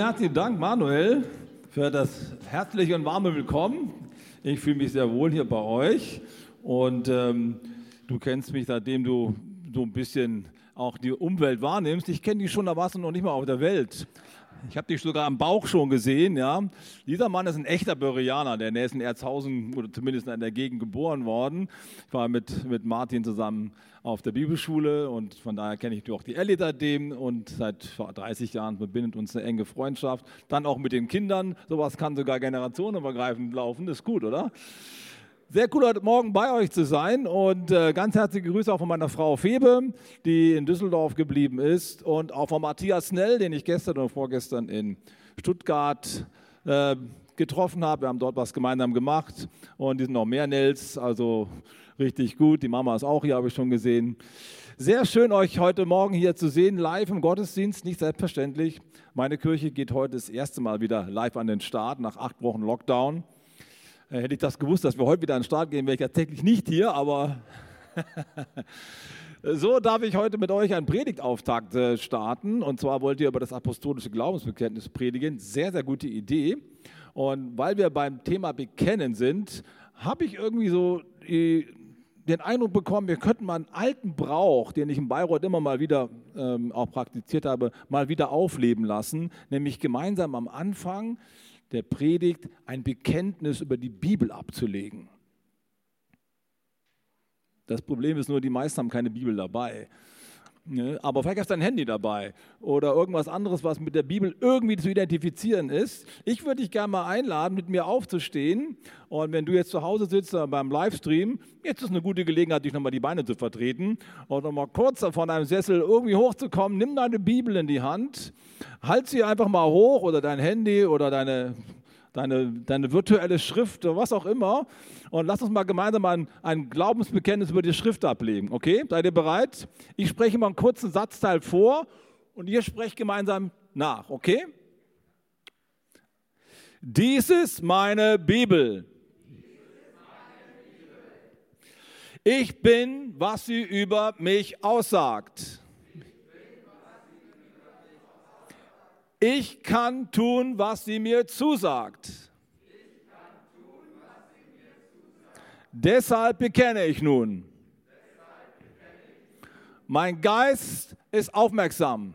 Herzlichen Dank, Manuel, für das herzliche und warme Willkommen. Ich fühle mich sehr wohl hier bei euch und ähm, du kennst mich, seitdem du so ein bisschen auch die Umwelt wahrnimmst. Ich kenne dich schon, da warst du noch nicht mal auf der Welt. Ich habe dich sogar am Bauch schon gesehen, ja. Dieser Mann ist ein echter Börianer, der ist in Erzhausen oder zumindest in der Gegend geboren worden. Ich war mit, mit Martin zusammen auf der Bibelschule und von daher kenne ich auch die Ellie seitdem und seit 30 Jahren verbindet uns eine enge Freundschaft. Dann auch mit den Kindern, sowas kann sogar generationenübergreifend laufen, das ist gut, oder? Sehr cool, heute Morgen bei euch zu sein und äh, ganz herzliche Grüße auch von meiner Frau Febe, die in Düsseldorf geblieben ist und auch von Matthias Snell, den ich gestern oder vorgestern in Stuttgart äh, getroffen habe. Wir haben dort was gemeinsam gemacht und die sind noch mehr Nels, also richtig gut. Die Mama ist auch hier, habe ich schon gesehen. Sehr schön, euch heute Morgen hier zu sehen, live im Gottesdienst, nicht selbstverständlich. Meine Kirche geht heute das erste Mal wieder live an den Start nach acht Wochen Lockdown. Äh, hätte ich das gewusst, dass wir heute wieder an den Start gehen, wäre ich tatsächlich nicht hier, aber so darf ich heute mit euch einen Predigtauftakt äh, starten. Und zwar wollt ihr über das apostolische Glaubensbekenntnis predigen. Sehr, sehr gute Idee. Und weil wir beim Thema Bekennen sind, habe ich irgendwie so den Eindruck bekommen, wir könnten mal einen alten Brauch, den ich in Bayreuth immer mal wieder ähm, auch praktiziert habe, mal wieder aufleben lassen, nämlich gemeinsam am Anfang der Predigt ein Bekenntnis über die Bibel abzulegen. Das Problem ist nur, die meisten haben keine Bibel dabei. Ne? Aber vielleicht hast du dein Handy dabei oder irgendwas anderes, was mit der Bibel irgendwie zu identifizieren ist. Ich würde dich gerne mal einladen, mit mir aufzustehen. Und wenn du jetzt zu Hause sitzt beim Livestream, jetzt ist eine gute Gelegenheit, dich nochmal die Beine zu vertreten und nochmal kurz von deinem Sessel irgendwie hochzukommen. Nimm deine Bibel in die Hand, halt sie einfach mal hoch oder dein Handy oder deine deine, deine virtuelle Schrift oder was auch immer. Und lass uns mal gemeinsam ein, ein Glaubensbekenntnis über die Schrift ablegen. Okay? Seid ihr bereit? Ich spreche mal einen kurzen Satzteil vor und ihr sprecht gemeinsam nach. Okay? Dies ist meine Bibel. Ich bin, was sie über mich aussagt. Ich kann tun, was sie mir zusagt. Deshalb bekenne ich nun. Mein Geist ist aufmerksam.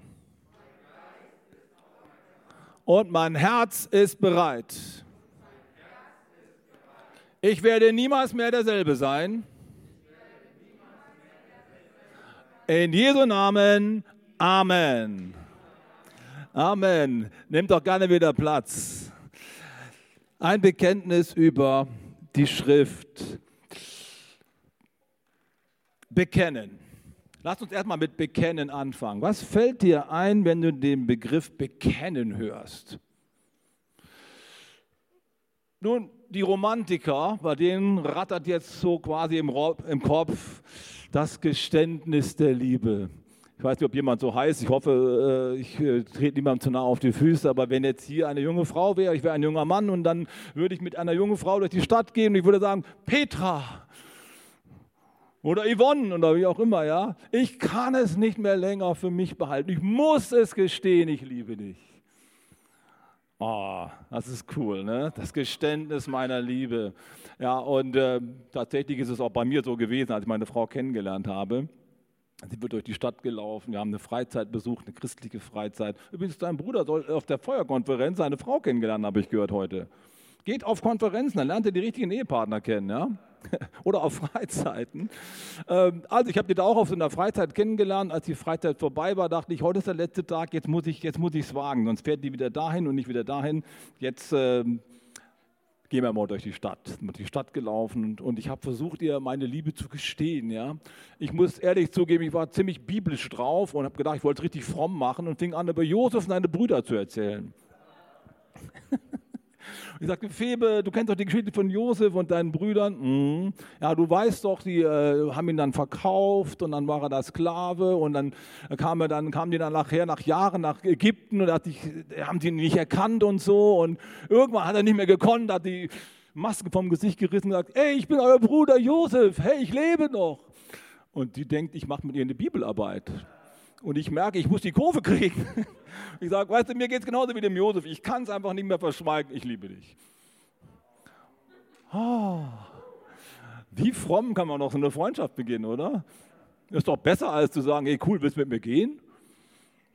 Und mein Herz ist bereit. Ich werde niemals mehr derselbe sein. In Jesu Namen. Amen. Amen. Nehmt doch gerne wieder Platz. Ein Bekenntnis über die Schrift. Bekennen. Lass uns erstmal mit Bekennen anfangen. Was fällt dir ein, wenn du den Begriff Bekennen hörst? Nun, die Romantiker, bei denen rattert jetzt so quasi im, im Kopf das Geständnis der Liebe. Ich weiß nicht, ob jemand so heißt. Ich hoffe, äh, ich äh, trete niemandem zu nah auf die Füße. Aber wenn jetzt hier eine junge Frau wäre, ich wäre ein junger Mann und dann würde ich mit einer jungen Frau durch die Stadt gehen und ich würde sagen, Petra oder Yvonne oder wie auch immer, ja. Ich kann es nicht mehr länger für mich behalten. Ich muss es gestehen, ich liebe dich. Oh, das ist cool, ne? Das Geständnis meiner Liebe. Ja, und äh, tatsächlich ist es auch bei mir so gewesen, als ich meine Frau kennengelernt habe. Sie wird durch die Stadt gelaufen, wir haben eine Freizeit besucht, eine christliche Freizeit. Übrigens, dein Bruder soll auf der Feuerkonferenz seine Frau kennengelernt, habe ich gehört heute. Geht auf Konferenzen, dann lernt ihr die richtigen Ehepartner kennen, ja? Oder auf Freizeiten. Ähm, also ich habe die da auch auf so einer Freizeit kennengelernt. Als die Freizeit vorbei war, dachte ich, heute ist der letzte Tag, jetzt muss ich es wagen. Sonst fährt die wieder dahin und nicht wieder dahin. Jetzt ähm, gehen wir mal durch die Stadt. Durch die Stadt gelaufen und ich habe versucht, ihr meine Liebe zu gestehen. Ja? Ich muss ehrlich zugeben, ich war ziemlich biblisch drauf und habe gedacht, ich wollte es richtig fromm machen und fing an, über Josef und seine Brüder zu erzählen. Ich sagte, Febe, du kennst doch die Geschichte von Josef und deinen Brüdern. Mhm. Ja, du weißt doch, die äh, haben ihn dann verkauft und dann war er da Sklave und dann kam er dann, kamen die dann nachher nach Jahren nach Ägypten und hat dich, haben die nicht erkannt und so und irgendwann hat er nicht mehr gekonnt, hat die Maske vom Gesicht gerissen und gesagt, ey, ich bin euer Bruder Josef, hey, ich lebe noch. Und die denkt, ich mache mit ihr eine Bibelarbeit. Und ich merke, ich muss die Kurve kriegen. Ich sage, weißt du, mir geht es genauso wie dem Josef. Ich kann es einfach nicht mehr verschweigen. Ich liebe dich. Oh, wie fromm kann man noch so eine Freundschaft beginnen, oder? Ist doch besser, als zu sagen, hey cool, willst du mit mir gehen?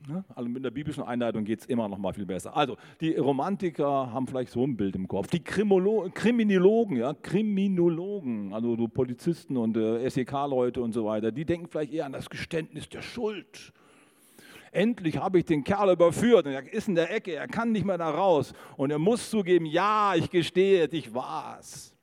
Ne? Also mit der biblischen Einleitung geht es immer noch mal viel besser. Also die Romantiker haben vielleicht so ein Bild im Kopf. Die Krimolo Kriminologen, ja, Kriminologen, also so Polizisten und äh, SEK-Leute und so weiter, die denken vielleicht eher an das Geständnis der Schuld. Endlich habe ich den Kerl überführt und er ist in der Ecke, er kann nicht mehr da raus und er muss zugeben, ja, ich gestehe, ich war's.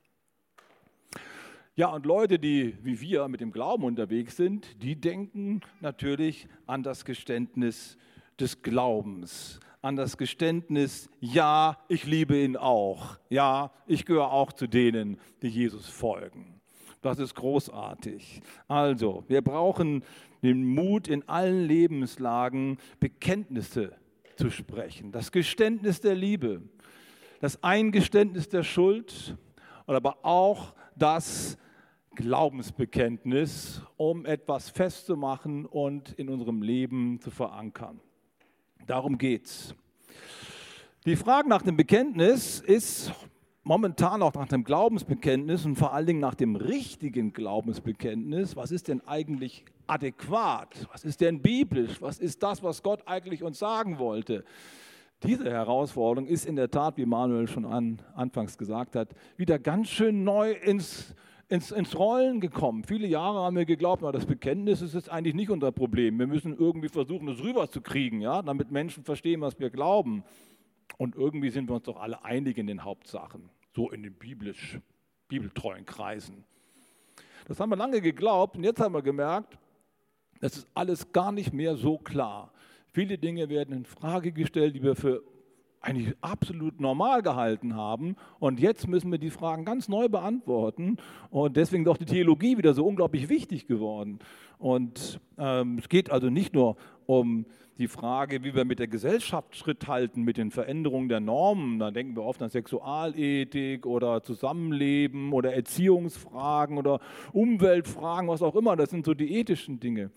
Ja, und Leute, die wie wir mit dem Glauben unterwegs sind, die denken natürlich an das Geständnis des Glaubens, an das Geständnis, ja, ich liebe ihn auch, ja, ich gehöre auch zu denen, die Jesus folgen. Das ist großartig. Also, wir brauchen den Mut in allen Lebenslagen, Bekenntnisse zu sprechen, das Geständnis der Liebe, das Eingeständnis der Schuld, aber auch das Glaubensbekenntnis, um etwas festzumachen und in unserem Leben zu verankern. Darum geht's. Die Frage nach dem Bekenntnis ist momentan auch nach dem Glaubensbekenntnis und vor allen Dingen nach dem richtigen Glaubensbekenntnis. Was ist denn eigentlich adäquat? Was ist denn biblisch? Was ist das, was Gott eigentlich uns sagen wollte? Diese Herausforderung ist in der Tat, wie Manuel schon an, anfangs gesagt hat, wieder ganz schön neu ins ins, ins Rollen gekommen. Viele Jahre haben wir geglaubt, na, das Bekenntnis ist jetzt eigentlich nicht unser Problem. Wir müssen irgendwie versuchen, es rüberzukriegen, ja, damit Menschen verstehen, was wir glauben. Und irgendwie sind wir uns doch alle einig in den Hauptsachen, so in den biblisch, bibeltreuen Kreisen. Das haben wir lange geglaubt und jetzt haben wir gemerkt, das ist alles gar nicht mehr so klar. Viele Dinge werden in Frage gestellt, die wir für eigentlich absolut normal gehalten haben. Und jetzt müssen wir die Fragen ganz neu beantworten. Und deswegen ist auch die Theologie wieder so unglaublich wichtig geworden. Und ähm, es geht also nicht nur um die Frage, wie wir mit der Gesellschaft Schritt halten, mit den Veränderungen der Normen. Da denken wir oft an Sexualethik oder Zusammenleben oder Erziehungsfragen oder Umweltfragen, was auch immer. Das sind so die ethischen Dinge.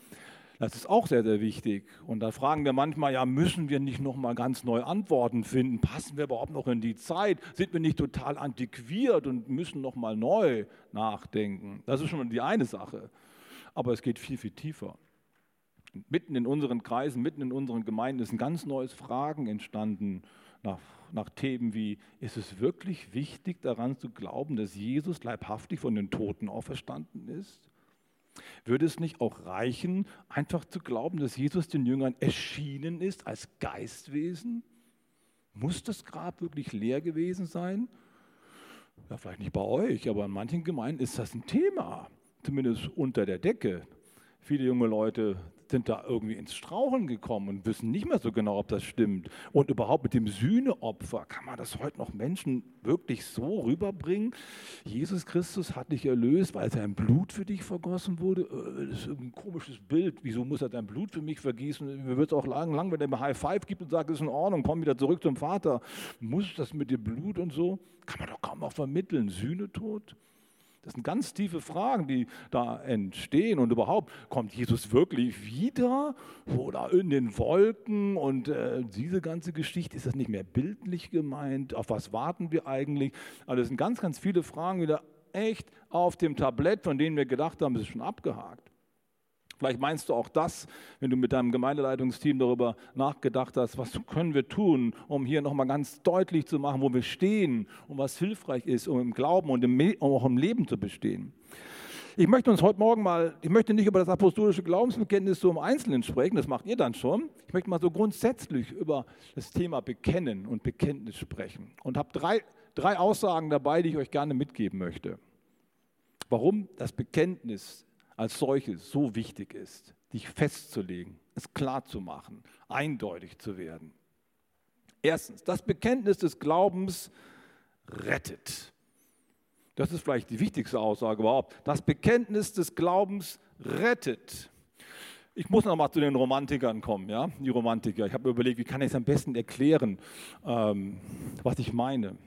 Das ist auch sehr, sehr wichtig. Und da fragen wir manchmal, ja, müssen wir nicht nochmal ganz neue Antworten finden? Passen wir überhaupt noch in die Zeit? Sind wir nicht total antiquiert und müssen nochmal neu nachdenken? Das ist schon die eine Sache. Aber es geht viel, viel tiefer. Mitten in unseren Kreisen, mitten in unseren Gemeinden ist ein ganz neues Fragen entstanden nach, nach Themen wie, ist es wirklich wichtig daran zu glauben, dass Jesus leibhaftig von den Toten auferstanden ist? Würde es nicht auch reichen, einfach zu glauben, dass Jesus den Jüngern erschienen ist als Geistwesen? Muss das Grab wirklich leer gewesen sein? Ja, vielleicht nicht bei euch, aber in manchen Gemeinden ist das ein Thema, zumindest unter der Decke. Viele junge Leute sind da irgendwie ins Straucheln gekommen und wissen nicht mehr so genau, ob das stimmt. Und überhaupt mit dem Sühneopfer, kann man das heute noch Menschen wirklich so rüberbringen? Jesus Christus hat dich erlöst, weil sein Blut für dich vergossen wurde. Äh, das ist ein komisches Bild. Wieso muss er dein Blut für mich vergießen? Mir wird es auch lang, lang, wenn er mir High Five gibt und sagt, es ist in Ordnung, komm wieder zurück zum Vater. Muss das mit dem Blut und so? Kann man doch kaum auch vermitteln. Sühnetod? Das sind ganz tiefe Fragen, die da entstehen. Und überhaupt, kommt Jesus wirklich wieder oder in den Wolken? Und äh, diese ganze Geschichte, ist das nicht mehr bildlich gemeint? Auf was warten wir eigentlich? Also das sind ganz, ganz viele Fragen wieder echt auf dem Tablett, von denen wir gedacht haben, es ist schon abgehakt. Vielleicht meinst du auch das, wenn du mit deinem Gemeindeleitungsteam darüber nachgedacht hast, was können wir tun, um hier nochmal ganz deutlich zu machen, wo wir stehen und was hilfreich ist, um im Glauben und im, um auch im Leben zu bestehen. Ich möchte uns heute Morgen mal, ich möchte nicht über das apostolische Glaubensbekenntnis so im Einzelnen sprechen, das macht ihr dann schon. Ich möchte mal so grundsätzlich über das Thema Bekennen und Bekenntnis sprechen und habe drei, drei Aussagen dabei, die ich euch gerne mitgeben möchte. Warum das Bekenntnis als solches so wichtig ist, dich festzulegen, es klar zu machen, eindeutig zu werden. Erstens, das Bekenntnis des Glaubens rettet. Das ist vielleicht die wichtigste Aussage überhaupt. Das Bekenntnis des Glaubens rettet. Ich muss noch mal zu den Romantikern kommen, ja, die Romantiker. Ich habe mir überlegt, wie kann ich es am besten erklären, ähm, was ich meine.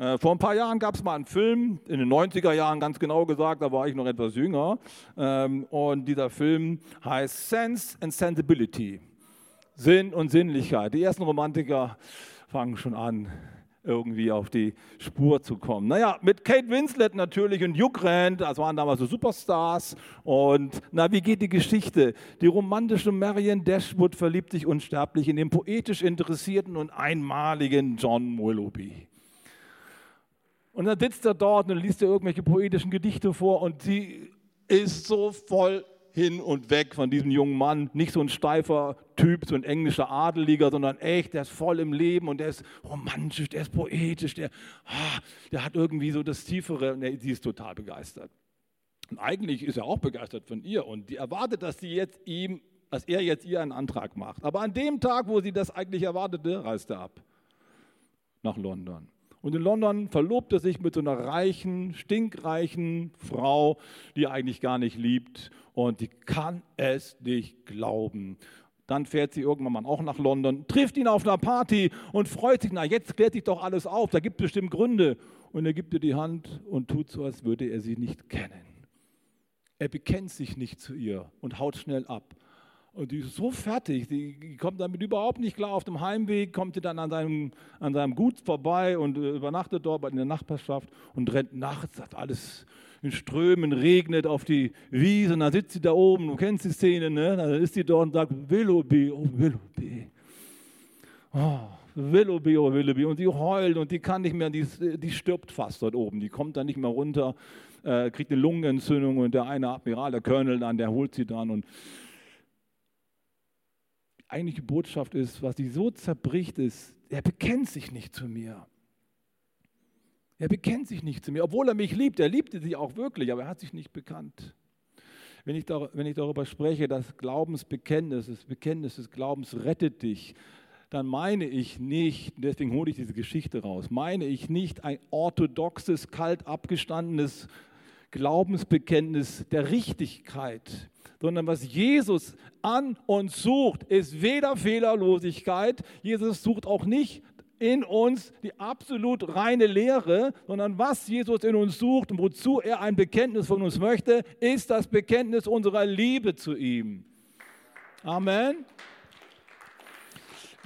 Äh, vor ein paar Jahren gab es mal einen Film, in den 90er Jahren ganz genau gesagt, da war ich noch etwas jünger. Ähm, und dieser Film heißt Sense and Sensibility. Sinn und Sinnlichkeit. Die ersten Romantiker fangen schon an, irgendwie auf die Spur zu kommen. Naja, mit Kate Winslet natürlich und Hugh Grant, das waren damals so Superstars. Und na, wie geht die Geschichte? Die romantische Marion Dashwood verliebt sich unsterblich in den poetisch interessierten und einmaligen John Willoughby. Und dann sitzt er dort und liest er irgendwelche poetischen Gedichte vor und sie ist so voll hin und weg von diesem jungen Mann. Nicht so ein steifer Typ, so ein englischer Adeliger, sondern echt, der ist voll im Leben und der ist romantisch, der ist poetisch, der, ah, der hat irgendwie so das Tiefere. Nee, sie ist total begeistert. Und eigentlich ist er auch begeistert von ihr und die erwartet, dass sie jetzt ihm, dass er jetzt ihr einen Antrag macht. Aber an dem Tag, wo sie das eigentlich erwartete, reist er ab nach London. Und in London verlobt er sich mit so einer reichen, stinkreichen Frau, die er eigentlich gar nicht liebt. Und die kann es nicht glauben. Dann fährt sie irgendwann mal auch nach London, trifft ihn auf einer Party und freut sich, na jetzt klärt sich doch alles auf, da gibt es bestimmt Gründe. Und er gibt ihr die Hand und tut so, als würde er sie nicht kennen. Er bekennt sich nicht zu ihr und haut schnell ab. Und die ist so fertig, die kommt damit überhaupt nicht klar. Auf dem Heimweg kommt sie dann an seinem, an seinem Gut vorbei und äh, übernachtet dort in der Nachbarschaft und rennt nachts, hat alles in Strömen, regnet auf die Wiese und dann sitzt sie da oben, du kennst die Szene, ne? dann ist sie dort und sagt, Willoughby, oh Willoughby. Oh, Willoughby, oh Willoughby. Und sie heult und die kann nicht mehr, die, die stirbt fast dort oben. Die kommt dann nicht mehr runter, äh, kriegt eine Lungenentzündung und der eine Admiral, der Colonel dann, der holt sie dann und eigentliche Botschaft ist, was sie so zerbricht, ist, er bekennt sich nicht zu mir. Er bekennt sich nicht zu mir, obwohl er mich liebt. Er liebte sie auch wirklich, aber er hat sich nicht bekannt. Wenn ich, dar wenn ich darüber spreche, dass Glaubensbekenntnis, das Bekenntnis des Glaubens rettet dich, dann meine ich nicht, deswegen hole ich diese Geschichte raus, meine ich nicht ein orthodoxes, kalt abgestandenes Glaubensbekenntnis der Richtigkeit, sondern was Jesus an uns sucht, ist weder Fehlerlosigkeit, Jesus sucht auch nicht in uns die absolut reine Lehre, sondern was Jesus in uns sucht und wozu er ein Bekenntnis von uns möchte, ist das Bekenntnis unserer Liebe zu ihm. Amen.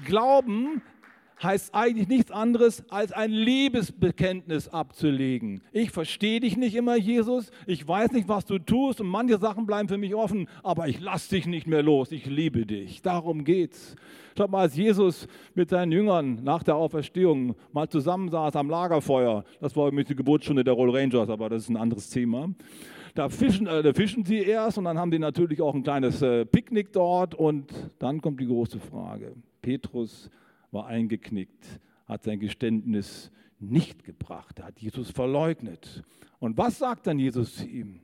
Glauben heißt eigentlich nichts anderes, als ein Liebesbekenntnis abzulegen. Ich verstehe dich nicht immer, Jesus. Ich weiß nicht, was du tust und manche Sachen bleiben für mich offen, aber ich lasse dich nicht mehr los. Ich liebe dich. Darum geht's. Schaut mal, als Jesus mit seinen Jüngern nach der Auferstehung mal zusammensaß am Lagerfeuer, das war übrigens die Geburtsstunde der Roll Rangers, aber das ist ein anderes Thema. Da fischen, äh, da fischen sie erst und dann haben die natürlich auch ein kleines äh, Picknick dort und dann kommt die große Frage. Petrus war eingeknickt, hat sein Geständnis nicht gebracht, er hat Jesus verleugnet. Und was sagt dann Jesus zu ihm?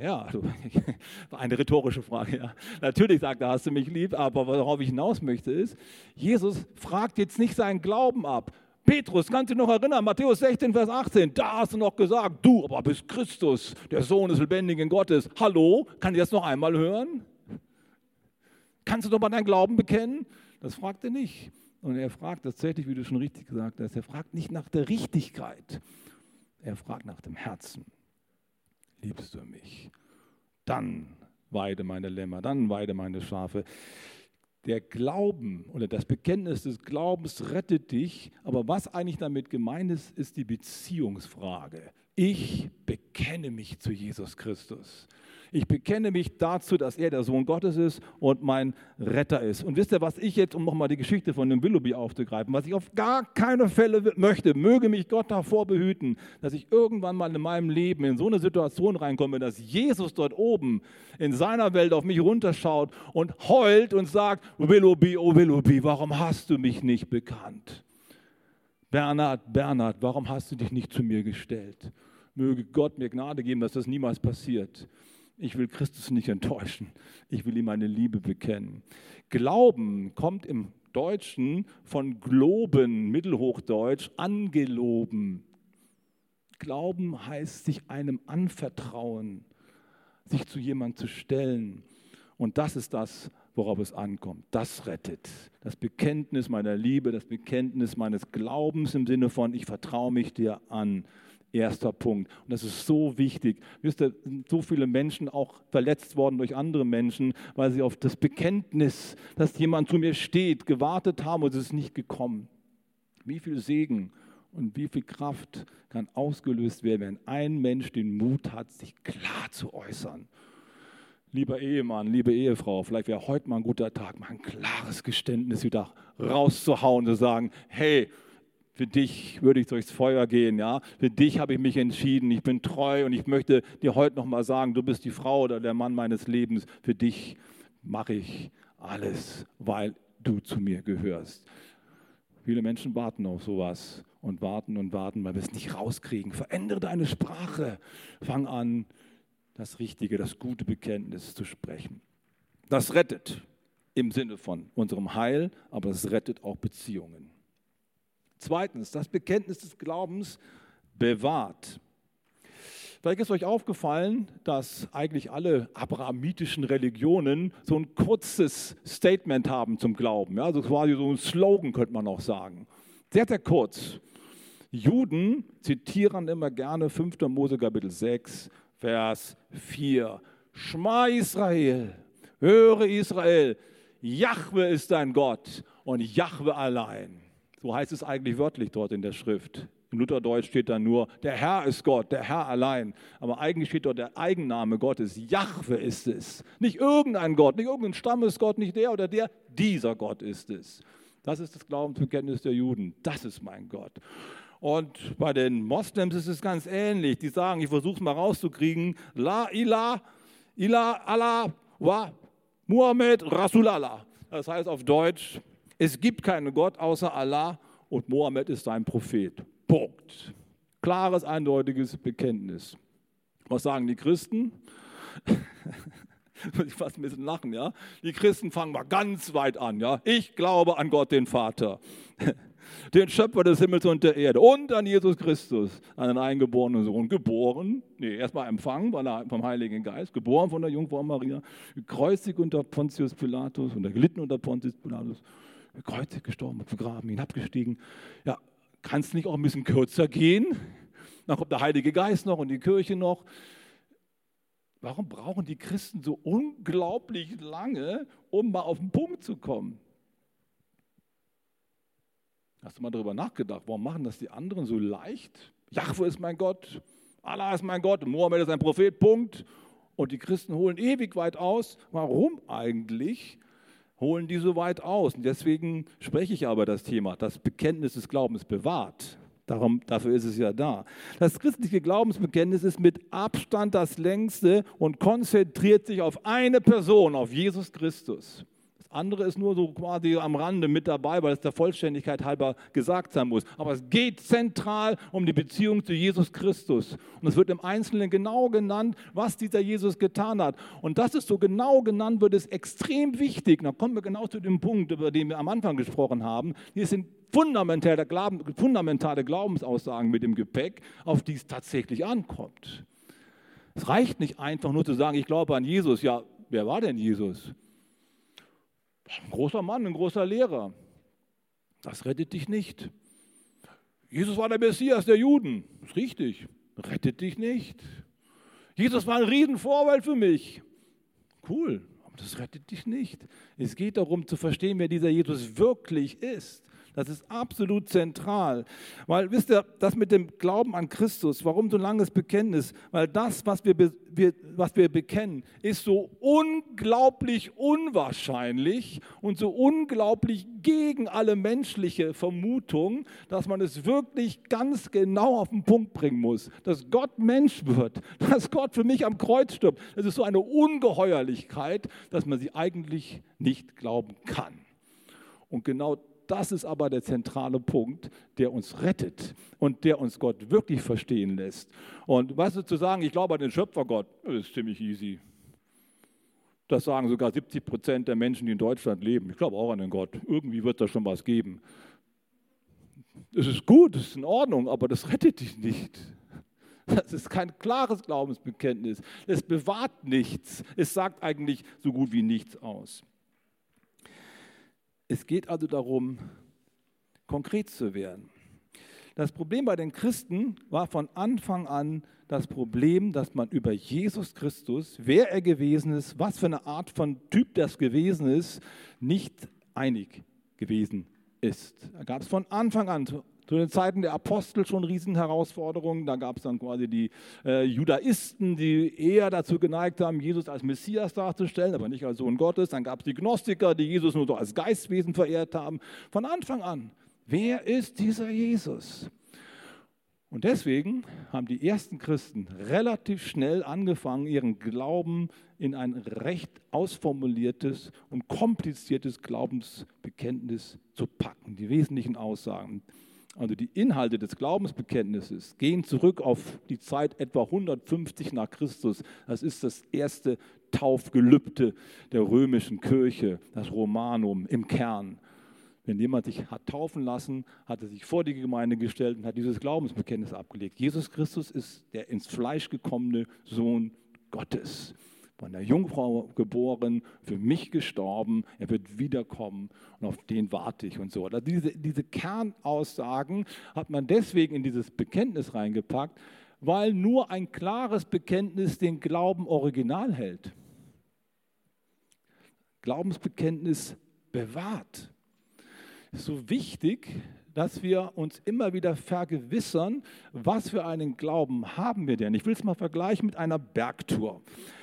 Ja, also, eine rhetorische Frage. Ja. Natürlich sagt er, hast du mich lieb, aber worauf ich hinaus möchte ist, Jesus fragt jetzt nicht seinen Glauben ab. Petrus, kannst du dich noch erinnern, Matthäus 16, Vers 18, da hast du noch gesagt, du aber bist Christus, der Sohn des lebendigen Gottes. Hallo, kann ich das noch einmal hören? Kannst du doch mal deinen Glauben bekennen? Das fragt er nicht. Und er fragt tatsächlich, wie du schon richtig gesagt hast, er fragt nicht nach der Richtigkeit, er fragt nach dem Herzen. Liebst du mich? Dann weide meine Lämmer, dann weide meine Schafe. Der Glauben oder das Bekenntnis des Glaubens rettet dich, aber was eigentlich damit gemeint ist, ist die Beziehungsfrage. Ich bekenne mich zu Jesus Christus. Ich bekenne mich dazu, dass er der Sohn Gottes ist und mein Retter ist. Und wisst ihr, was ich jetzt, um nochmal die Geschichte von dem Willoughby aufzugreifen, was ich auf gar keine Fälle möchte, möge mich Gott davor behüten, dass ich irgendwann mal in meinem Leben in so eine Situation reinkomme, dass Jesus dort oben in seiner Welt auf mich runterschaut und heult und sagt, Willoughby, oh Willoughby, warum hast du mich nicht bekannt? Bernhard, Bernhard, warum hast du dich nicht zu mir gestellt? Möge Gott mir Gnade geben, dass das niemals passiert. Ich will Christus nicht enttäuschen. Ich will ihm meine Liebe bekennen. Glauben kommt im Deutschen von Globen, Mittelhochdeutsch, angeloben. Glauben heißt sich einem anvertrauen, sich zu jemandem zu stellen. Und das ist das, worauf es ankommt. Das rettet. Das Bekenntnis meiner Liebe, das Bekenntnis meines Glaubens im Sinne von, ich vertraue mich dir an. Erster Punkt. Und das ist so wichtig. Wisst ihr, sind so viele Menschen auch verletzt worden durch andere Menschen, weil sie auf das Bekenntnis, dass jemand zu mir steht, gewartet haben und es ist nicht gekommen. Wie viel Segen und wie viel Kraft kann ausgelöst werden, wenn ein Mensch den Mut hat, sich klar zu äußern. Lieber Ehemann, liebe Ehefrau, vielleicht wäre heute mal ein guter Tag, mal ein klares Geständnis wieder rauszuhauen, zu sagen, hey, für dich würde ich durchs Feuer gehen, ja. Für dich habe ich mich entschieden. Ich bin treu und ich möchte dir heute noch mal sagen, du bist die Frau oder der Mann meines Lebens. Für dich mache ich alles, weil du zu mir gehörst. Viele Menschen warten auf sowas und warten und warten, weil wir es nicht rauskriegen. Verändere deine Sprache. Fang an, das richtige, das gute Bekenntnis zu sprechen. Das rettet im Sinne von unserem Heil, aber es rettet auch Beziehungen. Zweitens, das Bekenntnis des Glaubens bewahrt. Vielleicht ist euch aufgefallen, dass eigentlich alle abrahamitischen Religionen so ein kurzes Statement haben zum Glauben. Ja, also quasi so ein Slogan könnte man auch sagen. Sehr, sehr kurz. Juden zitieren immer gerne 5. Mose Kapitel 6, Vers 4. Schma Israel, höre Israel, Jahwe ist dein Gott und Jahwe allein. So heißt es eigentlich wörtlich dort in der Schrift. Im Lutherdeutsch steht da nur, der Herr ist Gott, der Herr allein. Aber eigentlich steht dort der Eigenname Gottes, Jahwe ist es. Nicht irgendein Gott, nicht irgendein Stammesgott, nicht der oder der, dieser Gott ist es. Das ist das Glaubensbekenntnis der Juden. Das ist mein Gott. Und bei den Moslems ist es ganz ähnlich. Die sagen, ich versuche es mal rauszukriegen, La ilah, ilah Allah wa Muhammad Rasulallah. Das heißt auf Deutsch, es gibt keinen Gott außer Allah und Mohammed ist sein Prophet. Punkt. Klares, eindeutiges Bekenntnis. Was sagen die Christen? Muss ich fast ein bisschen lachen, ja? Die Christen fangen mal ganz weit an, ja? Ich glaube an Gott, den Vater, den Schöpfer des Himmels und der Erde und an Jesus Christus, an den eingeborenen Sohn, geboren, nee, erstmal empfangen vom Heiligen Geist, geboren von der Jungfrau Maria, gekreuzigt unter Pontius Pilatus und gelitten unter Pontius Pilatus gekreuzigt, gestorben begraben, hinabgestiegen. Ja, kann es nicht auch ein bisschen kürzer gehen? Dann kommt der Heilige Geist noch und die Kirche noch. Warum brauchen die Christen so unglaublich lange, um mal auf den Punkt zu kommen? Hast du mal darüber nachgedacht, warum machen das die anderen so leicht? Jahwe ist mein Gott, Allah ist mein Gott, Mohammed ist ein Prophet, Punkt. Und die Christen holen ewig weit aus. Warum eigentlich? Holen die so weit aus. Und deswegen spreche ich aber das Thema, das Bekenntnis des Glaubens bewahrt. Darum, dafür ist es ja da. Das christliche Glaubensbekenntnis ist mit Abstand das längste und konzentriert sich auf eine Person, auf Jesus Christus andere ist nur so quasi am Rande mit dabei, weil es der Vollständigkeit halber gesagt sein muss. Aber es geht zentral um die Beziehung zu Jesus Christus. Und es wird im Einzelnen genau genannt, was dieser Jesus getan hat. Und das ist so genau genannt wird, ist extrem wichtig. Da kommen wir genau zu dem Punkt, über den wir am Anfang gesprochen haben. Hier sind fundamentale, fundamentale Glaubensaussagen mit dem Gepäck, auf die es tatsächlich ankommt. Es reicht nicht einfach nur zu sagen, ich glaube an Jesus. Ja, wer war denn Jesus? Ein großer Mann, ein großer Lehrer. Das rettet dich nicht. Jesus war der Messias der Juden. Ist richtig. Rettet dich nicht. Jesus war ein Riesenvorwelt für mich. Cool, aber das rettet dich nicht. Es geht darum zu verstehen, wer dieser Jesus wirklich ist. Das ist absolut zentral. Weil, wisst ihr, das mit dem Glauben an Christus, warum so ein langes Bekenntnis? Weil das, was wir, wir, was wir bekennen, ist so unglaublich unwahrscheinlich und so unglaublich gegen alle menschliche Vermutung, dass man es wirklich ganz genau auf den Punkt bringen muss. Dass Gott Mensch wird, dass Gott für mich am Kreuz stirbt. Das ist so eine Ungeheuerlichkeit, dass man sie eigentlich nicht glauben kann. Und genau das ist aber der zentrale Punkt, der uns rettet und der uns Gott wirklich verstehen lässt. Und weißt du, zu sagen, ich glaube an den Schöpfergott, ist ziemlich easy. Das sagen sogar 70 Prozent der Menschen, die in Deutschland leben. Ich glaube auch an den Gott. Irgendwie wird da schon was geben. Es ist gut, es ist in Ordnung, aber das rettet dich nicht. Das ist kein klares Glaubensbekenntnis. Es bewahrt nichts. Es sagt eigentlich so gut wie nichts aus. Es geht also darum, konkret zu werden. Das Problem bei den Christen war von Anfang an das Problem, dass man über Jesus Christus, wer er gewesen ist, was für eine Art von Typ das gewesen ist, nicht einig gewesen ist. Da gab es von Anfang an zu den Zeiten der Apostel schon Riesenherausforderungen. Da gab es dann quasi die äh, Judaisten, die eher dazu geneigt haben, Jesus als Messias darzustellen, aber nicht als Sohn Gottes. Dann gab es die Gnostiker, die Jesus nur so als Geistwesen verehrt haben. Von Anfang an, wer ist dieser Jesus? Und deswegen haben die ersten Christen relativ schnell angefangen, ihren Glauben in ein recht ausformuliertes und kompliziertes Glaubensbekenntnis zu packen. Die wesentlichen Aussagen. Also die Inhalte des Glaubensbekenntnisses gehen zurück auf die Zeit etwa 150 nach Christus. Das ist das erste Taufgelübde der römischen Kirche, das Romanum im Kern. Wenn jemand sich hat taufen lassen, hat er sich vor die Gemeinde gestellt und hat dieses Glaubensbekenntnis abgelegt. Jesus Christus ist der ins Fleisch gekommene Sohn Gottes von der Jungfrau geboren, für mich gestorben, er wird wiederkommen und auf den warte ich und so. Also diese, diese Kernaussagen hat man deswegen in dieses Bekenntnis reingepackt, weil nur ein klares Bekenntnis den Glauben original hält. Glaubensbekenntnis bewahrt. So wichtig, dass wir uns immer wieder vergewissern, was für einen Glauben haben wir denn. Ich will es mal vergleichen mit einer Bergtour.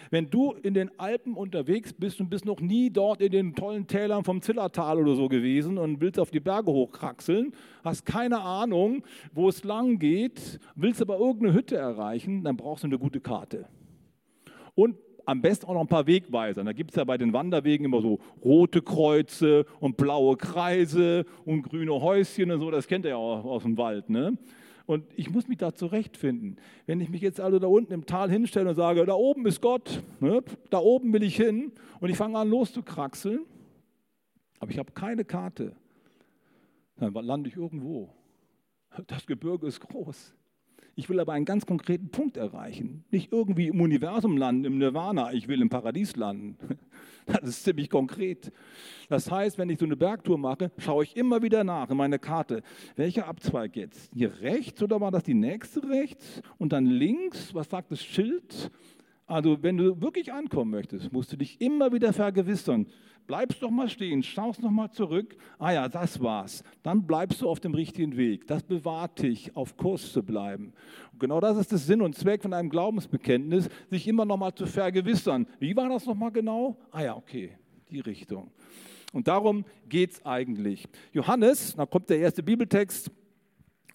Wenn du in den Alpen unterwegs bist und bist noch nie dort in den tollen Tälern vom Zillertal oder so gewesen und willst auf die Berge hochkraxeln, hast keine Ahnung, wo es lang geht, willst aber irgendeine Hütte erreichen, dann brauchst du eine gute Karte. Und am besten auch noch ein paar Wegweiser. Da gibt es ja bei den Wanderwegen immer so rote Kreuze und blaue Kreise und grüne Häuschen und so. Das kennt ihr ja auch aus dem Wald. Ne? Und ich muss mich da zurechtfinden. Wenn ich mich jetzt also da unten im Tal hinstelle und sage, da oben ist Gott, ne? da oben will ich hin und ich fange an loszukraxeln, aber ich habe keine Karte, dann lande ich irgendwo. Das Gebirge ist groß. Ich will aber einen ganz konkreten Punkt erreichen. Nicht irgendwie im Universum landen, im Nirvana, ich will im Paradies landen. Das ist ziemlich konkret. Das heißt, wenn ich so eine Bergtour mache, schaue ich immer wieder nach in meine Karte. Welcher Abzweig jetzt? Hier rechts oder war das die nächste rechts? Und dann links, was sagt das Schild? Also wenn du wirklich ankommen möchtest, musst du dich immer wieder vergewissern. Bleibst doch mal stehen, schaust noch mal zurück. Ah ja, das war's. Dann bleibst du auf dem richtigen Weg. Das bewahrt dich, auf Kurs zu bleiben. Und genau das ist der Sinn und Zweck von einem Glaubensbekenntnis, sich immer noch mal zu vergewissern. Wie war das noch mal genau? Ah ja, okay, die Richtung. Und darum geht es eigentlich. Johannes, da kommt der erste Bibeltext,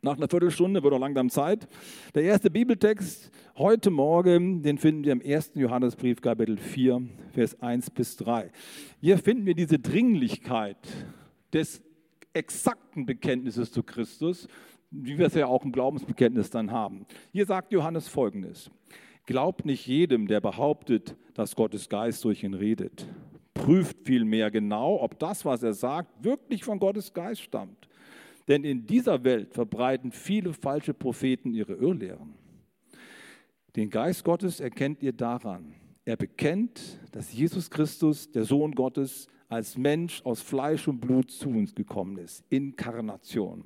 nach einer Viertelstunde wird auch langsam Zeit. Der erste Bibeltext heute Morgen, den finden wir im 1. Johannesbrief, Kapitel 4, Vers 1 bis 3. Hier finden wir diese Dringlichkeit des exakten Bekenntnisses zu Christus, wie wir es ja auch im Glaubensbekenntnis dann haben. Hier sagt Johannes folgendes. Glaubt nicht jedem, der behauptet, dass Gottes Geist durch ihn redet. Prüft vielmehr genau, ob das, was er sagt, wirklich von Gottes Geist stammt. Denn in dieser Welt verbreiten viele falsche Propheten ihre Irrlehren. Den Geist Gottes erkennt ihr daran. Er bekennt, dass Jesus Christus, der Sohn Gottes, als Mensch aus Fleisch und Blut zu uns gekommen ist. Inkarnation.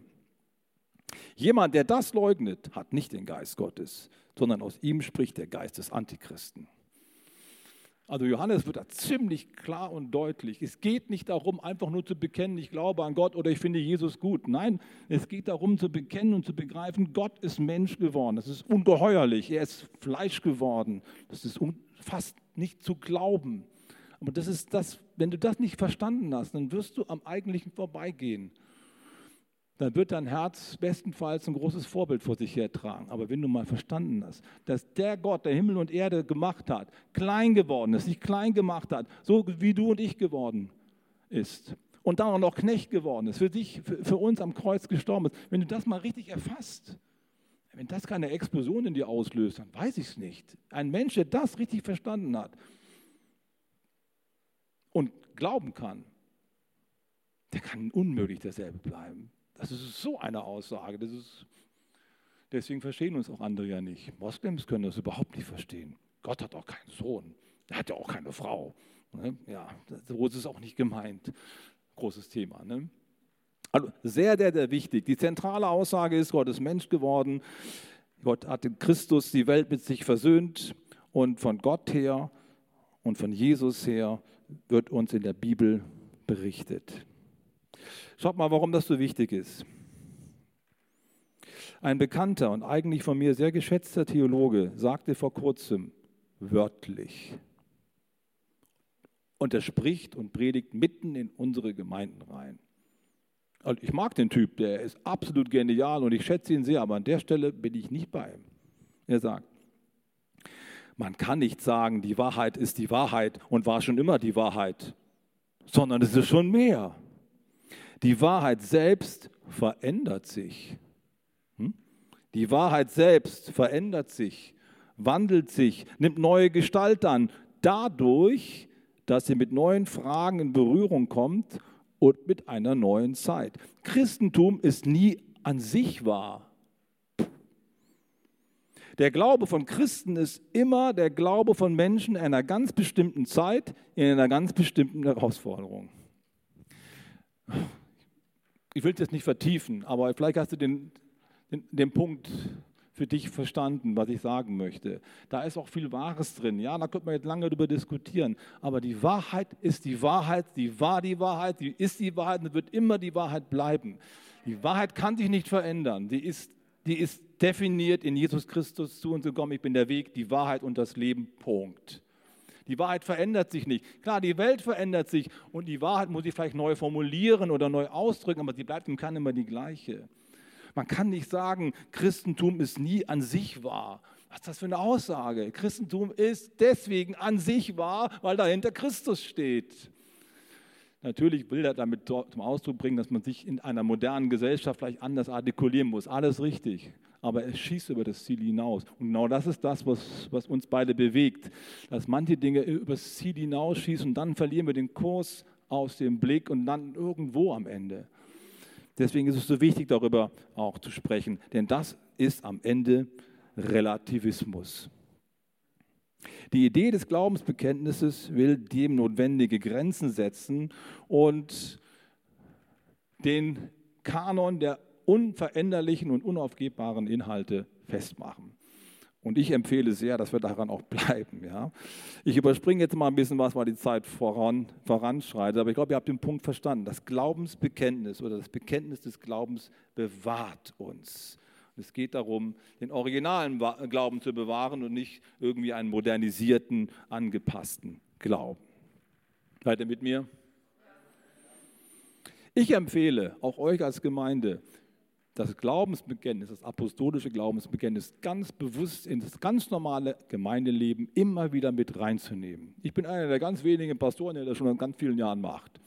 Jemand, der das leugnet, hat nicht den Geist Gottes, sondern aus ihm spricht der Geist des Antichristen. Also Johannes wird da ziemlich klar und deutlich. Es geht nicht darum, einfach nur zu bekennen, ich glaube an Gott oder ich finde Jesus gut. Nein, es geht darum zu bekennen und zu begreifen, Gott ist Mensch geworden. Das ist ungeheuerlich. Er ist Fleisch geworden. Das ist fast nicht zu glauben. Aber das ist das, wenn du das nicht verstanden hast, dann wirst du am Eigentlichen vorbeigehen dann wird dein Herz bestenfalls ein großes Vorbild vor sich hertragen. Aber wenn du mal verstanden hast, dass der Gott, der Himmel und Erde gemacht hat, klein geworden ist, sich klein gemacht hat, so wie du und ich geworden ist und dann auch noch Knecht geworden ist, für dich, für, für uns am Kreuz gestorben ist, wenn du das mal richtig erfasst, wenn das keine Explosion in dir auslöst, dann weiß ich es nicht. Ein Mensch, der das richtig verstanden hat und glauben kann, der kann unmöglich derselbe bleiben. Das ist so eine Aussage. Ist, deswegen verstehen uns auch andere ja nicht. Moslems können das überhaupt nicht verstehen. Gott hat auch keinen Sohn. Er hat ja auch keine Frau. Ne? Ja, so ist es auch nicht gemeint. großes Thema. Ne? Also sehr, sehr, sehr wichtig. Die zentrale Aussage ist, Gott ist Mensch geworden. Gott hat in Christus die Welt mit sich versöhnt und von Gott her und von Jesus her wird uns in der Bibel berichtet. Schaut mal, warum das so wichtig ist. Ein bekannter und eigentlich von mir sehr geschätzter Theologe sagte vor kurzem wörtlich, und er spricht und predigt mitten in unsere Gemeinden rein. Also ich mag den Typ, der ist absolut genial und ich schätze ihn sehr, aber an der Stelle bin ich nicht bei ihm. Er sagt, man kann nicht sagen, die Wahrheit ist die Wahrheit und war schon immer die Wahrheit, sondern es ist schon mehr. Die Wahrheit selbst verändert sich. Hm? Die Wahrheit selbst verändert sich, wandelt sich, nimmt neue Gestalt an, dadurch, dass sie mit neuen Fragen in Berührung kommt und mit einer neuen Zeit. Christentum ist nie an sich wahr. Der Glaube von Christen ist immer der Glaube von Menschen in einer ganz bestimmten Zeit, in einer ganz bestimmten Herausforderung. Ich will es jetzt nicht vertiefen, aber vielleicht hast du den, den, den Punkt für dich verstanden, was ich sagen möchte. Da ist auch viel Wahres drin. Ja, da könnte man jetzt lange darüber diskutieren. Aber die Wahrheit ist die Wahrheit, die war die Wahrheit, die ist die Wahrheit und wird immer die Wahrheit bleiben. Die Wahrheit kann sich nicht verändern. Die ist, die ist definiert in Jesus Christus zu uns gekommen. Ich bin der Weg, die Wahrheit und das Leben. Punkt. Die Wahrheit verändert sich nicht. Klar, die Welt verändert sich und die Wahrheit muss ich vielleicht neu formulieren oder neu ausdrücken, aber sie bleibt im Kern immer die gleiche. Man kann nicht sagen, Christentum ist nie an sich wahr. Was ist das für eine Aussage? Christentum ist deswegen an sich wahr, weil dahinter Christus steht. Natürlich will er damit zum Ausdruck bringen, dass man sich in einer modernen Gesellschaft vielleicht anders artikulieren muss. Alles richtig. Aber es schießt über das Ziel hinaus. Und genau das ist das, was, was uns beide bewegt. Dass manche Dinge über das Ziel hinausschießen und dann verlieren wir den Kurs aus dem Blick und dann irgendwo am Ende. Deswegen ist es so wichtig, darüber auch zu sprechen, denn das ist am Ende Relativismus. Die Idee des Glaubensbekenntnisses will dem notwendige Grenzen setzen und den Kanon der unveränderlichen und unaufgebbaren Inhalte festmachen. Und ich empfehle sehr, dass wir daran auch bleiben. Ja. Ich überspringe jetzt mal ein bisschen was, weil die Zeit voran, voranschreitet. Aber ich glaube, ihr habt den Punkt verstanden. Das Glaubensbekenntnis oder das Bekenntnis des Glaubens bewahrt uns. Es geht darum, den originalen Glauben zu bewahren und nicht irgendwie einen modernisierten, angepassten Glauben. Seid ihr mit mir? Ich empfehle auch euch als Gemeinde, das Glaubensbekenntnis, das apostolische Glaubensbekenntnis ganz bewusst in das ganz normale Gemeindeleben immer wieder mit reinzunehmen. Ich bin einer der ganz wenigen Pastoren, der das schon in ganz vielen Jahren macht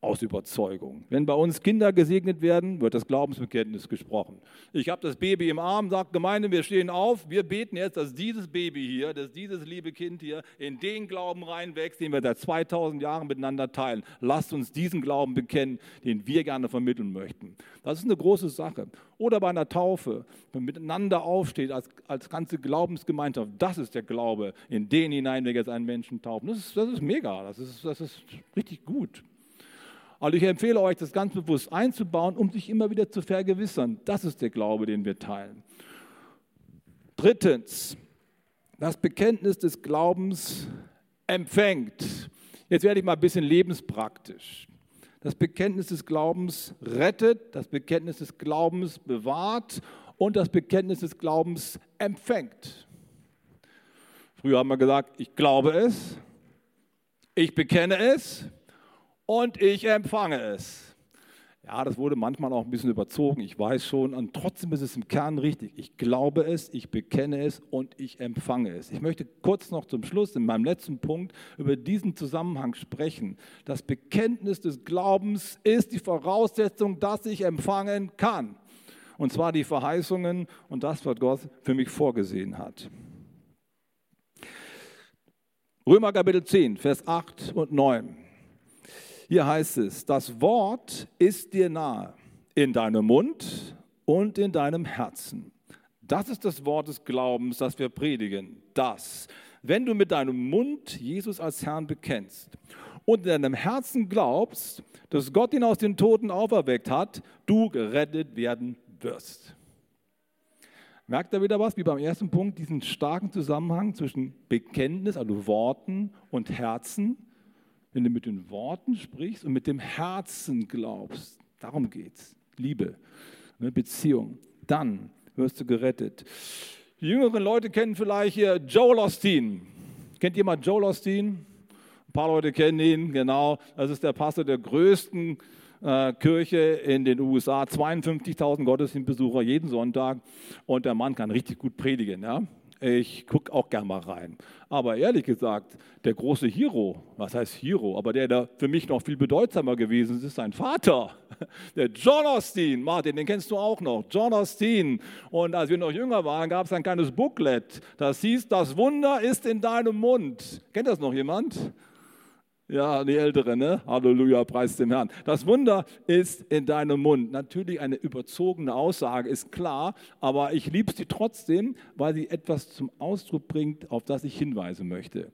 aus Überzeugung. Wenn bei uns Kinder gesegnet werden, wird das Glaubensbekenntnis gesprochen. Ich habe das Baby im Arm, sagt Gemeinde, wir stehen auf, wir beten jetzt, dass dieses Baby hier, dass dieses liebe Kind hier in den Glauben reinwächst, den wir seit 2000 Jahren miteinander teilen. Lasst uns diesen Glauben bekennen, den wir gerne vermitteln möchten. Das ist eine große Sache. Oder bei einer Taufe, wenn man miteinander aufsteht als, als ganze Glaubensgemeinschaft, das ist der Glaube, in den hinein wir jetzt einen Menschen taufen. Das ist, das ist mega, das ist, das ist richtig gut. Also ich empfehle euch, das ganz bewusst einzubauen, um sich immer wieder zu vergewissern. Das ist der Glaube, den wir teilen. Drittens, das Bekenntnis des Glaubens empfängt. Jetzt werde ich mal ein bisschen lebenspraktisch. Das Bekenntnis des Glaubens rettet, das Bekenntnis des Glaubens bewahrt und das Bekenntnis des Glaubens empfängt. Früher haben wir gesagt, ich glaube es, ich bekenne es und ich empfange es. Ja, das wurde manchmal auch ein bisschen überzogen, ich weiß schon, und trotzdem ist es im Kern richtig. Ich glaube es, ich bekenne es und ich empfange es. Ich möchte kurz noch zum Schluss in meinem letzten Punkt über diesen Zusammenhang sprechen. Das Bekenntnis des Glaubens ist die Voraussetzung, dass ich empfangen kann. Und zwar die Verheißungen und das, was Gott für mich vorgesehen hat. Römer Kapitel 10, Vers 8 und 9. Hier heißt es, das Wort ist dir nahe in deinem Mund und in deinem Herzen. Das ist das Wort des Glaubens, das wir predigen. Das, wenn du mit deinem Mund Jesus als Herrn bekennst und in deinem Herzen glaubst, dass Gott ihn aus den Toten auferweckt hat, du gerettet werden wirst. Merkt ihr wieder was, wie beim ersten Punkt, diesen starken Zusammenhang zwischen Bekenntnis, also Worten und Herzen? Wenn du mit den Worten sprichst und mit dem Herzen glaubst, darum geht's. Liebe, eine Beziehung. Dann wirst du gerettet. Die jüngeren Leute kennen vielleicht hier Joel Osteen. Kennt jemand Joel Osteen? Ein paar Leute kennen ihn, genau. Das ist der Pastor der größten äh, Kirche in den USA, 52.000 Gottesdienstbesucher jeden Sonntag und der Mann kann richtig gut predigen. Ja? Ich gucke auch gern mal rein. Aber ehrlich gesagt, der große Hero, was heißt Hero, aber der, der für mich noch viel bedeutsamer gewesen ist, ist sein Vater, der John Austin. Martin, den kennst du auch noch. John Austin. Und als wir noch jünger waren, gab es ein kleines Booklet, das hieß, das Wunder ist in deinem Mund. Kennt das noch jemand? Ja, die Ältere, ne? Halleluja, preis dem Herrn. Das Wunder ist in deinem Mund. Natürlich eine überzogene Aussage, ist klar, aber ich liebe sie trotzdem, weil sie etwas zum Ausdruck bringt, auf das ich hinweisen möchte.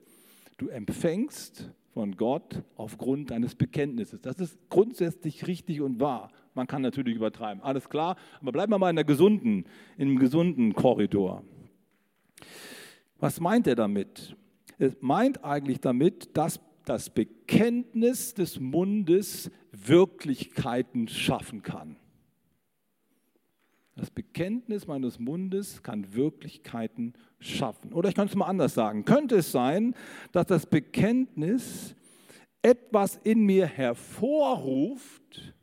Du empfängst von Gott aufgrund deines Bekenntnisses. Das ist grundsätzlich richtig und wahr. Man kann natürlich übertreiben, alles klar, aber bleiben wir mal in der gesunden, einem gesunden Korridor. Was meint er damit? Es meint eigentlich damit, dass das Bekenntnis des Mundes Wirklichkeiten schaffen kann. Das Bekenntnis meines Mundes kann Wirklichkeiten schaffen. Oder ich kann es mal anders sagen. Könnte es sein, dass das Bekenntnis etwas in mir hervorruft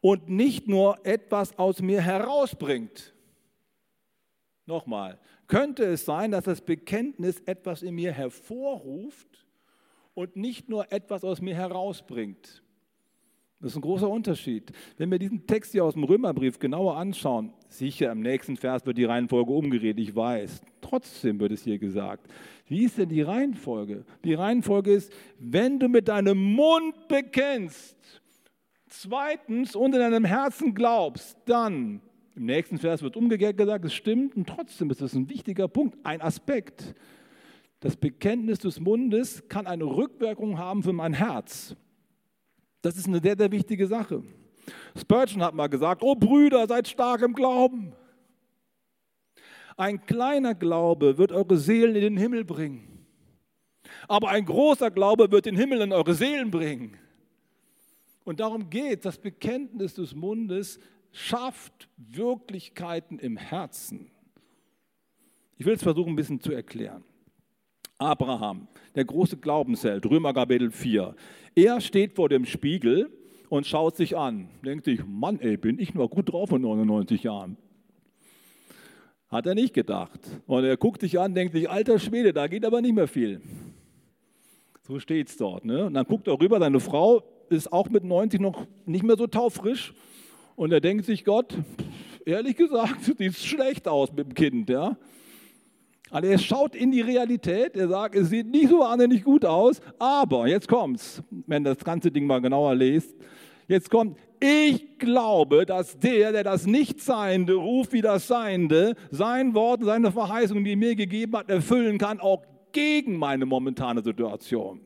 und nicht nur etwas aus mir herausbringt? Nochmal, könnte es sein, dass das Bekenntnis etwas in mir hervorruft und nicht nur etwas aus mir herausbringt. Das ist ein großer Unterschied. Wenn wir diesen Text hier aus dem Römerbrief genauer anschauen, sicher im nächsten Vers wird die Reihenfolge umgeredet, ich weiß. Trotzdem wird es hier gesagt. Wie ist denn die Reihenfolge? Die Reihenfolge ist, wenn du mit deinem Mund bekennst, zweitens und in deinem Herzen glaubst, dann, im nächsten Vers wird umgekehrt gesagt, es stimmt und trotzdem ist das ein wichtiger Punkt, ein Aspekt. Das Bekenntnis des Mundes kann eine Rückwirkung haben für mein Herz. Das ist eine sehr, sehr wichtige Sache. Spurgeon hat mal gesagt, oh Brüder, seid stark im Glauben. Ein kleiner Glaube wird eure Seelen in den Himmel bringen. Aber ein großer Glaube wird den Himmel in eure Seelen bringen. Und darum geht, das Bekenntnis des Mundes schafft Wirklichkeiten im Herzen. Ich will es versuchen, ein bisschen zu erklären. Abraham, der große Glaubensheld, Römer Kapitel 4. Er steht vor dem Spiegel und schaut sich an. Denkt sich, Mann, ey, bin ich noch gut drauf in 99 Jahren. Hat er nicht gedacht. Und er guckt sich an, denkt sich, alter Schwede, da geht aber nicht mehr viel. So steht es dort. Ne? Und dann guckt er rüber, seine Frau ist auch mit 90 noch nicht mehr so taufrisch. Und er denkt sich, Gott, ehrlich gesagt, sieht schlecht aus mit dem Kind. Ja? Also er schaut in die Realität, er sagt, es sieht nicht so wahnsinnig gut aus, aber jetzt kommt's, wenn das ganze Ding mal genauer lest, jetzt kommt, ich glaube, dass der, der das Nichtseiende ruft wie das Seiende, sein Wort, seine Verheißung, die er mir gegeben hat, erfüllen kann, auch gegen meine momentane Situation.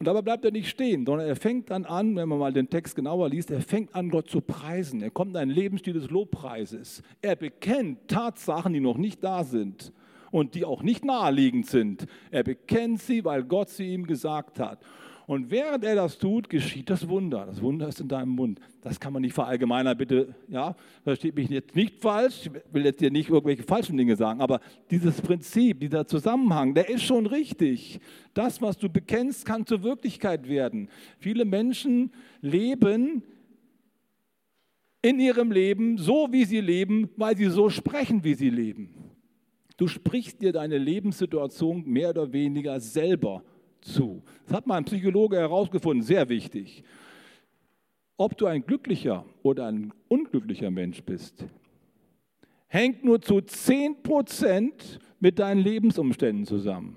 Und dabei bleibt er nicht stehen, sondern er fängt dann an, wenn man mal den Text genauer liest, er fängt an, Gott zu preisen. Er kommt in einen Lebensstil des Lobpreises. Er bekennt Tatsachen, die noch nicht da sind und die auch nicht naheliegend sind. Er bekennt sie, weil Gott sie ihm gesagt hat. Und während er das tut, geschieht das Wunder. Das Wunder ist in deinem Mund. Das kann man nicht verallgemeinern, bitte. Ja, versteht mich jetzt nicht falsch. Ich will jetzt hier nicht irgendwelche falschen Dinge sagen, aber dieses Prinzip, dieser Zusammenhang, der ist schon richtig. Das, was du bekennst, kann zur Wirklichkeit werden. Viele Menschen leben in ihrem Leben so, wie sie leben, weil sie so sprechen, wie sie leben. Du sprichst dir deine Lebenssituation mehr oder weniger selber zu. Das hat mal ein Psychologe herausgefunden, sehr wichtig. Ob du ein glücklicher oder ein unglücklicher Mensch bist, hängt nur zu 10% mit deinen Lebensumständen zusammen.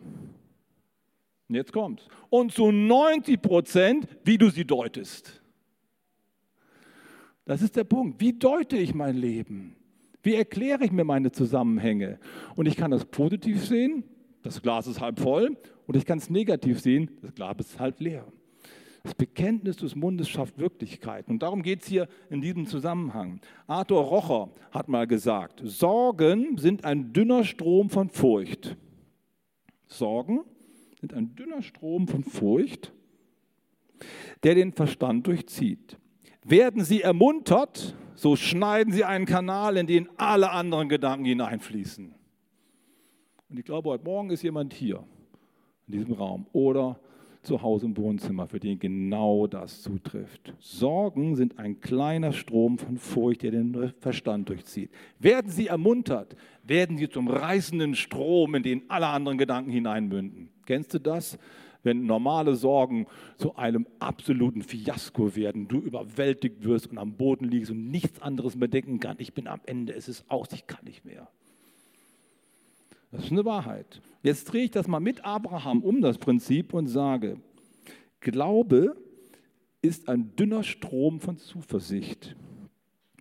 Und jetzt kommt's. Und zu 90%, wie du sie deutest. Das ist der Punkt. Wie deute ich mein Leben? Wie erkläre ich mir meine Zusammenhänge? Und ich kann das positiv sehen das Glas ist halb voll, oder ich kann es negativ sehen, das Glas ist halb leer. Das Bekenntnis des Mundes schafft Wirklichkeit. Und darum geht es hier in diesem Zusammenhang. Arthur Rocher hat mal gesagt, Sorgen sind ein dünner Strom von Furcht. Sorgen sind ein dünner Strom von Furcht, der den Verstand durchzieht. Werden sie ermuntert, so schneiden sie einen Kanal, in den alle anderen Gedanken hineinfließen. Und ich glaube, heute Morgen ist jemand hier in diesem Raum oder zu Hause im Wohnzimmer, für den genau das zutrifft. Sorgen sind ein kleiner Strom von Furcht, der den Verstand durchzieht. Werden sie ermuntert, werden sie zum reißenden Strom, in den alle anderen Gedanken hineinmünden. Kennst du das? Wenn normale Sorgen zu einem absoluten Fiasko werden, du überwältigt wirst und am Boden liegst und nichts anderes mehr denken kannst. Ich bin am Ende, es ist aus, ich kann nicht mehr. Das ist eine Wahrheit. Jetzt drehe ich das mal mit Abraham um, das Prinzip, und sage, Glaube ist ein dünner Strom von Zuversicht,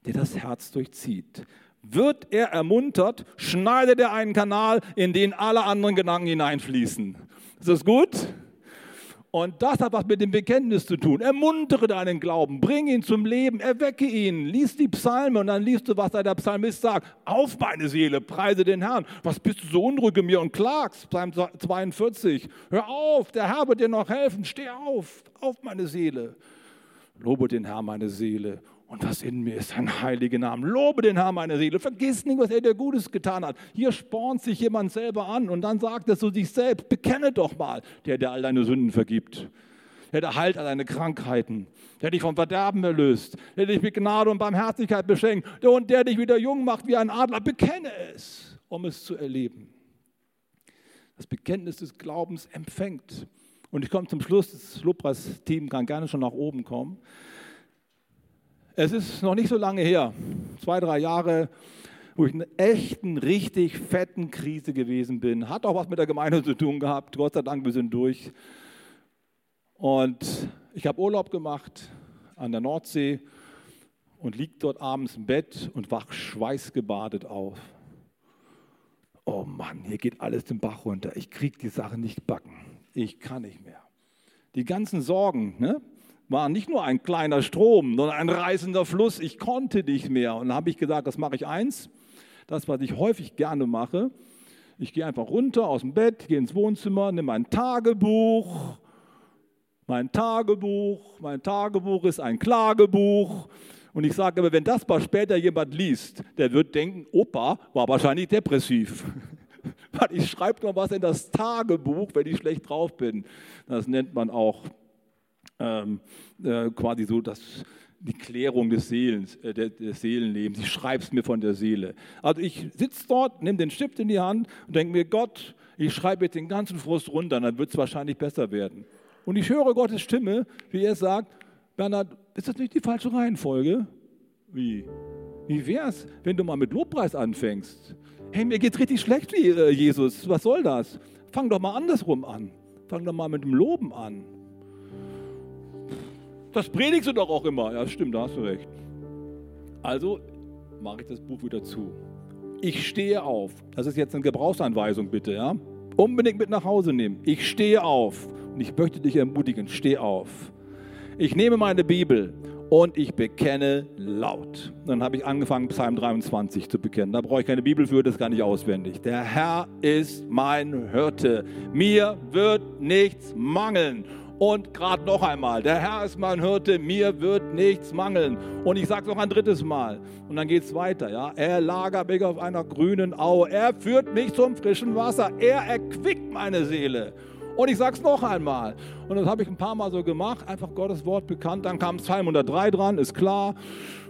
der das Herz durchzieht. Wird er ermuntert, schneidet er einen Kanal, in den alle anderen Gedanken hineinfließen. Ist das gut? Und das hat was mit dem Bekenntnis zu tun. Ermuntere deinen Glauben, bring ihn zum Leben, erwecke ihn, lies die Psalme und dann liest du, was der Psalmist sagt. Auf meine Seele, preise den Herrn. Was bist du so unruhig in mir und klagst? Psalm 42. Hör auf, der Herr wird dir noch helfen. Steh auf, auf meine Seele. Lobe den Herrn, meine Seele und was in mir ist, sein heiliger Name. Lobe den Herrn, meine Seele. Vergiss nicht, was er dir Gutes getan hat. Hier spornt sich jemand selber an und dann sagt er zu sich selbst, bekenne doch mal, der dir all deine Sünden vergibt. Der dir heilt all deine Krankheiten. Der dich vom Verderben erlöst. Der dich mit Gnade und Barmherzigkeit beschenkt. Und der dich wieder jung macht wie ein Adler. Bekenne es, um es zu erleben. Das Bekenntnis des Glaubens empfängt. Und ich komme zum Schluss, das Lobpreisteam kann gerne schon nach oben kommen. Es ist noch nicht so lange her, zwei, drei Jahre, wo ich in einer echten, richtig fetten Krise gewesen bin. Hat auch was mit der Gemeinde zu tun gehabt. Gott sei Dank, wir sind durch. Und ich habe Urlaub gemacht an der Nordsee und liege dort abends im Bett und wach schweißgebadet auf. Oh Mann, hier geht alles den Bach runter. Ich kriege die Sache nicht backen. Ich kann nicht mehr. Die ganzen Sorgen, ne? War nicht nur ein kleiner Strom, sondern ein reißender Fluss. Ich konnte nicht mehr. Und dann habe ich gesagt, das mache ich eins. Das, was ich häufig gerne mache. Ich gehe einfach runter aus dem Bett, gehe ins Wohnzimmer, nehme mein Tagebuch. Mein Tagebuch, mein Tagebuch ist ein Klagebuch. Und ich sage aber, wenn das mal später jemand liest, der wird denken, Opa war wahrscheinlich depressiv. Ich schreibe noch was in das Tagebuch, wenn ich schlecht drauf bin. Das nennt man auch ähm, äh, quasi so das, die Klärung des, Seelens, äh, des Seelenlebens. Ich schreibe es mir von der Seele. Also ich sitze dort, nehme den Stift in die Hand und denke mir, Gott, ich schreibe jetzt den ganzen Frust runter, dann wird es wahrscheinlich besser werden. Und ich höre Gottes Stimme, wie er sagt, Bernhard, ist das nicht die falsche Reihenfolge? Wie? Wie wär's, wenn du mal mit Lobpreis anfängst? Hey, mir geht's richtig schlecht, wie äh, Jesus. Was soll das? Fang doch mal andersrum an. Fang doch mal mit dem Loben an. Das predigst du doch auch immer. Ja, stimmt, da hast du recht. Also mache ich das Buch wieder zu. Ich stehe auf. Das ist jetzt eine Gebrauchsanweisung, bitte, ja? Unbedingt mit nach Hause nehmen. Ich stehe auf. Und ich möchte dich ermutigen, steh auf. Ich nehme meine Bibel und ich bekenne laut. Dann habe ich angefangen, Psalm 23 zu bekennen. Da brauche ich keine Bibel für, das kann ich auswendig. Der Herr ist mein Hirte. Mir wird nichts mangeln. Und gerade noch einmal, der Herr ist mein Hirte, mir wird nichts mangeln. Und ich sage es noch ein drittes Mal. Und dann geht es weiter. Ja? Er lagert mich auf einer grünen Aue. Er führt mich zum frischen Wasser. Er erquickt meine Seele. Und ich sage es noch einmal. Und das habe ich ein paar Mal so gemacht, einfach Gottes Wort bekannt. Dann kam Psalm 103 dran, ist klar.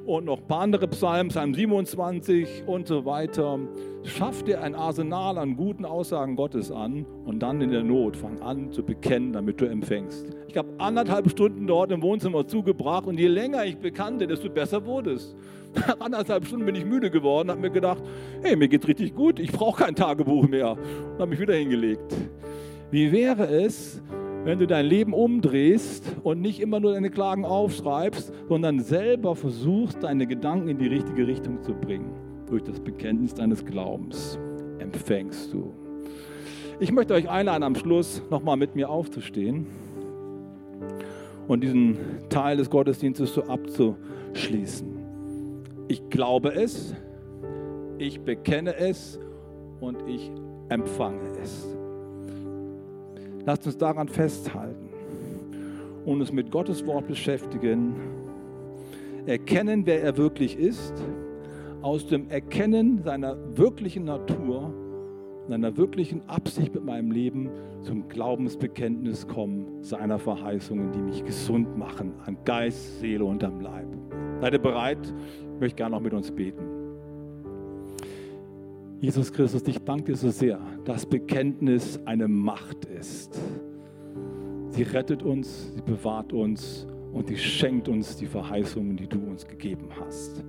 Und noch ein paar andere Psalmen, Psalm 27 und so weiter. Schaff dir ein Arsenal an guten Aussagen Gottes an und dann in der Not fang an zu bekennen, damit du empfängst. Ich habe anderthalb Stunden dort im Wohnzimmer zugebracht und je länger ich bekannte, desto besser wurde es. Nach anderthalb Stunden bin ich müde geworden, habe mir gedacht, hey, mir geht richtig gut, ich brauche kein Tagebuch mehr und habe mich wieder hingelegt. Wie wäre es, wenn du dein Leben umdrehst und nicht immer nur deine Klagen aufschreibst, sondern selber versuchst, deine Gedanken in die richtige Richtung zu bringen? Durch das Bekenntnis deines Glaubens empfängst du. Ich möchte euch einladen, am Schluss nochmal mit mir aufzustehen und diesen Teil des Gottesdienstes so abzuschließen. Ich glaube es, ich bekenne es und ich empfange es. Lasst uns daran festhalten und uns mit Gottes Wort beschäftigen. Erkennen, wer er wirklich ist, aus dem Erkennen seiner wirklichen Natur, seiner wirklichen Absicht mit meinem Leben zum Glaubensbekenntnis kommen, seiner Verheißungen, die mich gesund machen, an Geist, Seele und am Leib. Seid ihr bereit? Ich möchte gerne noch mit uns beten. Jesus Christus, ich danke dir so sehr, dass Bekenntnis eine Macht ist. Sie rettet uns, sie bewahrt uns und sie schenkt uns die Verheißungen, die du uns gegeben hast.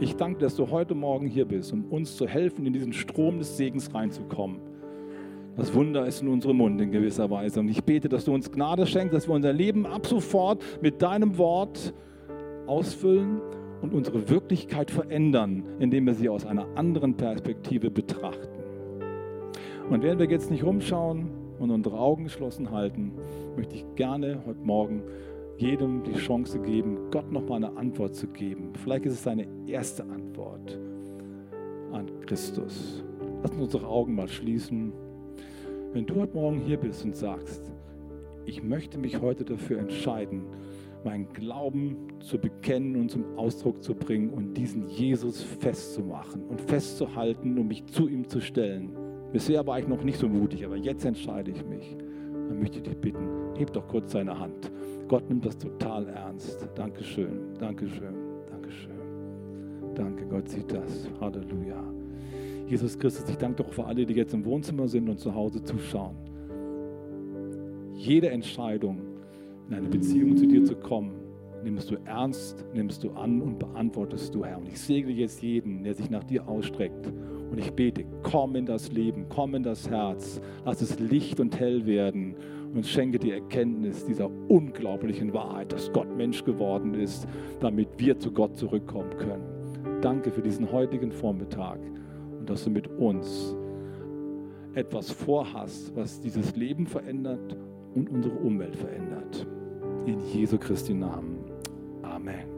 Ich danke, dass du heute Morgen hier bist, um uns zu helfen, in diesen Strom des Segens reinzukommen. Das Wunder ist in unserem Mund in gewisser Weise. Und ich bete, dass du uns Gnade schenkst, dass wir unser Leben ab sofort mit deinem Wort ausfüllen und unsere Wirklichkeit verändern, indem wir sie aus einer anderen Perspektive betrachten. Und während wir jetzt nicht rumschauen und unsere Augen geschlossen halten, möchte ich gerne heute Morgen jedem die Chance geben, Gott nochmal eine Antwort zu geben. Vielleicht ist es seine erste Antwort an Christus. Lass uns unsere Augen mal schließen. Wenn du heute Morgen hier bist und sagst, ich möchte mich heute dafür entscheiden, meinen Glauben zu bekennen und zum Ausdruck zu bringen und diesen Jesus festzumachen und festzuhalten und mich zu ihm zu stellen. Bisher war ich noch nicht so mutig, aber jetzt entscheide ich mich. Dann möchte ich dich bitten, heb doch kurz deine Hand. Gott nimmt das total ernst. Dankeschön, Dankeschön, Dankeschön. Danke, Gott sieht das. Halleluja. Jesus Christus, ich danke doch für alle, die jetzt im Wohnzimmer sind und zu Hause zuschauen. Jede Entscheidung, in eine Beziehung zu dir zu kommen, nimmst du ernst, nimmst du an und beantwortest du, Herr. Und ich segne jetzt jeden, der sich nach dir ausstreckt. Und ich bete, komm in das Leben, komm in das Herz, lass es Licht und hell werden und schenke die Erkenntnis dieser unglaublichen Wahrheit, dass Gott Mensch geworden ist, damit wir zu Gott zurückkommen können. Danke für diesen heutigen Vormittag und dass du mit uns etwas vorhast, was dieses Leben verändert und unsere Umwelt verändert. In Jesu Christi Namen. Amen.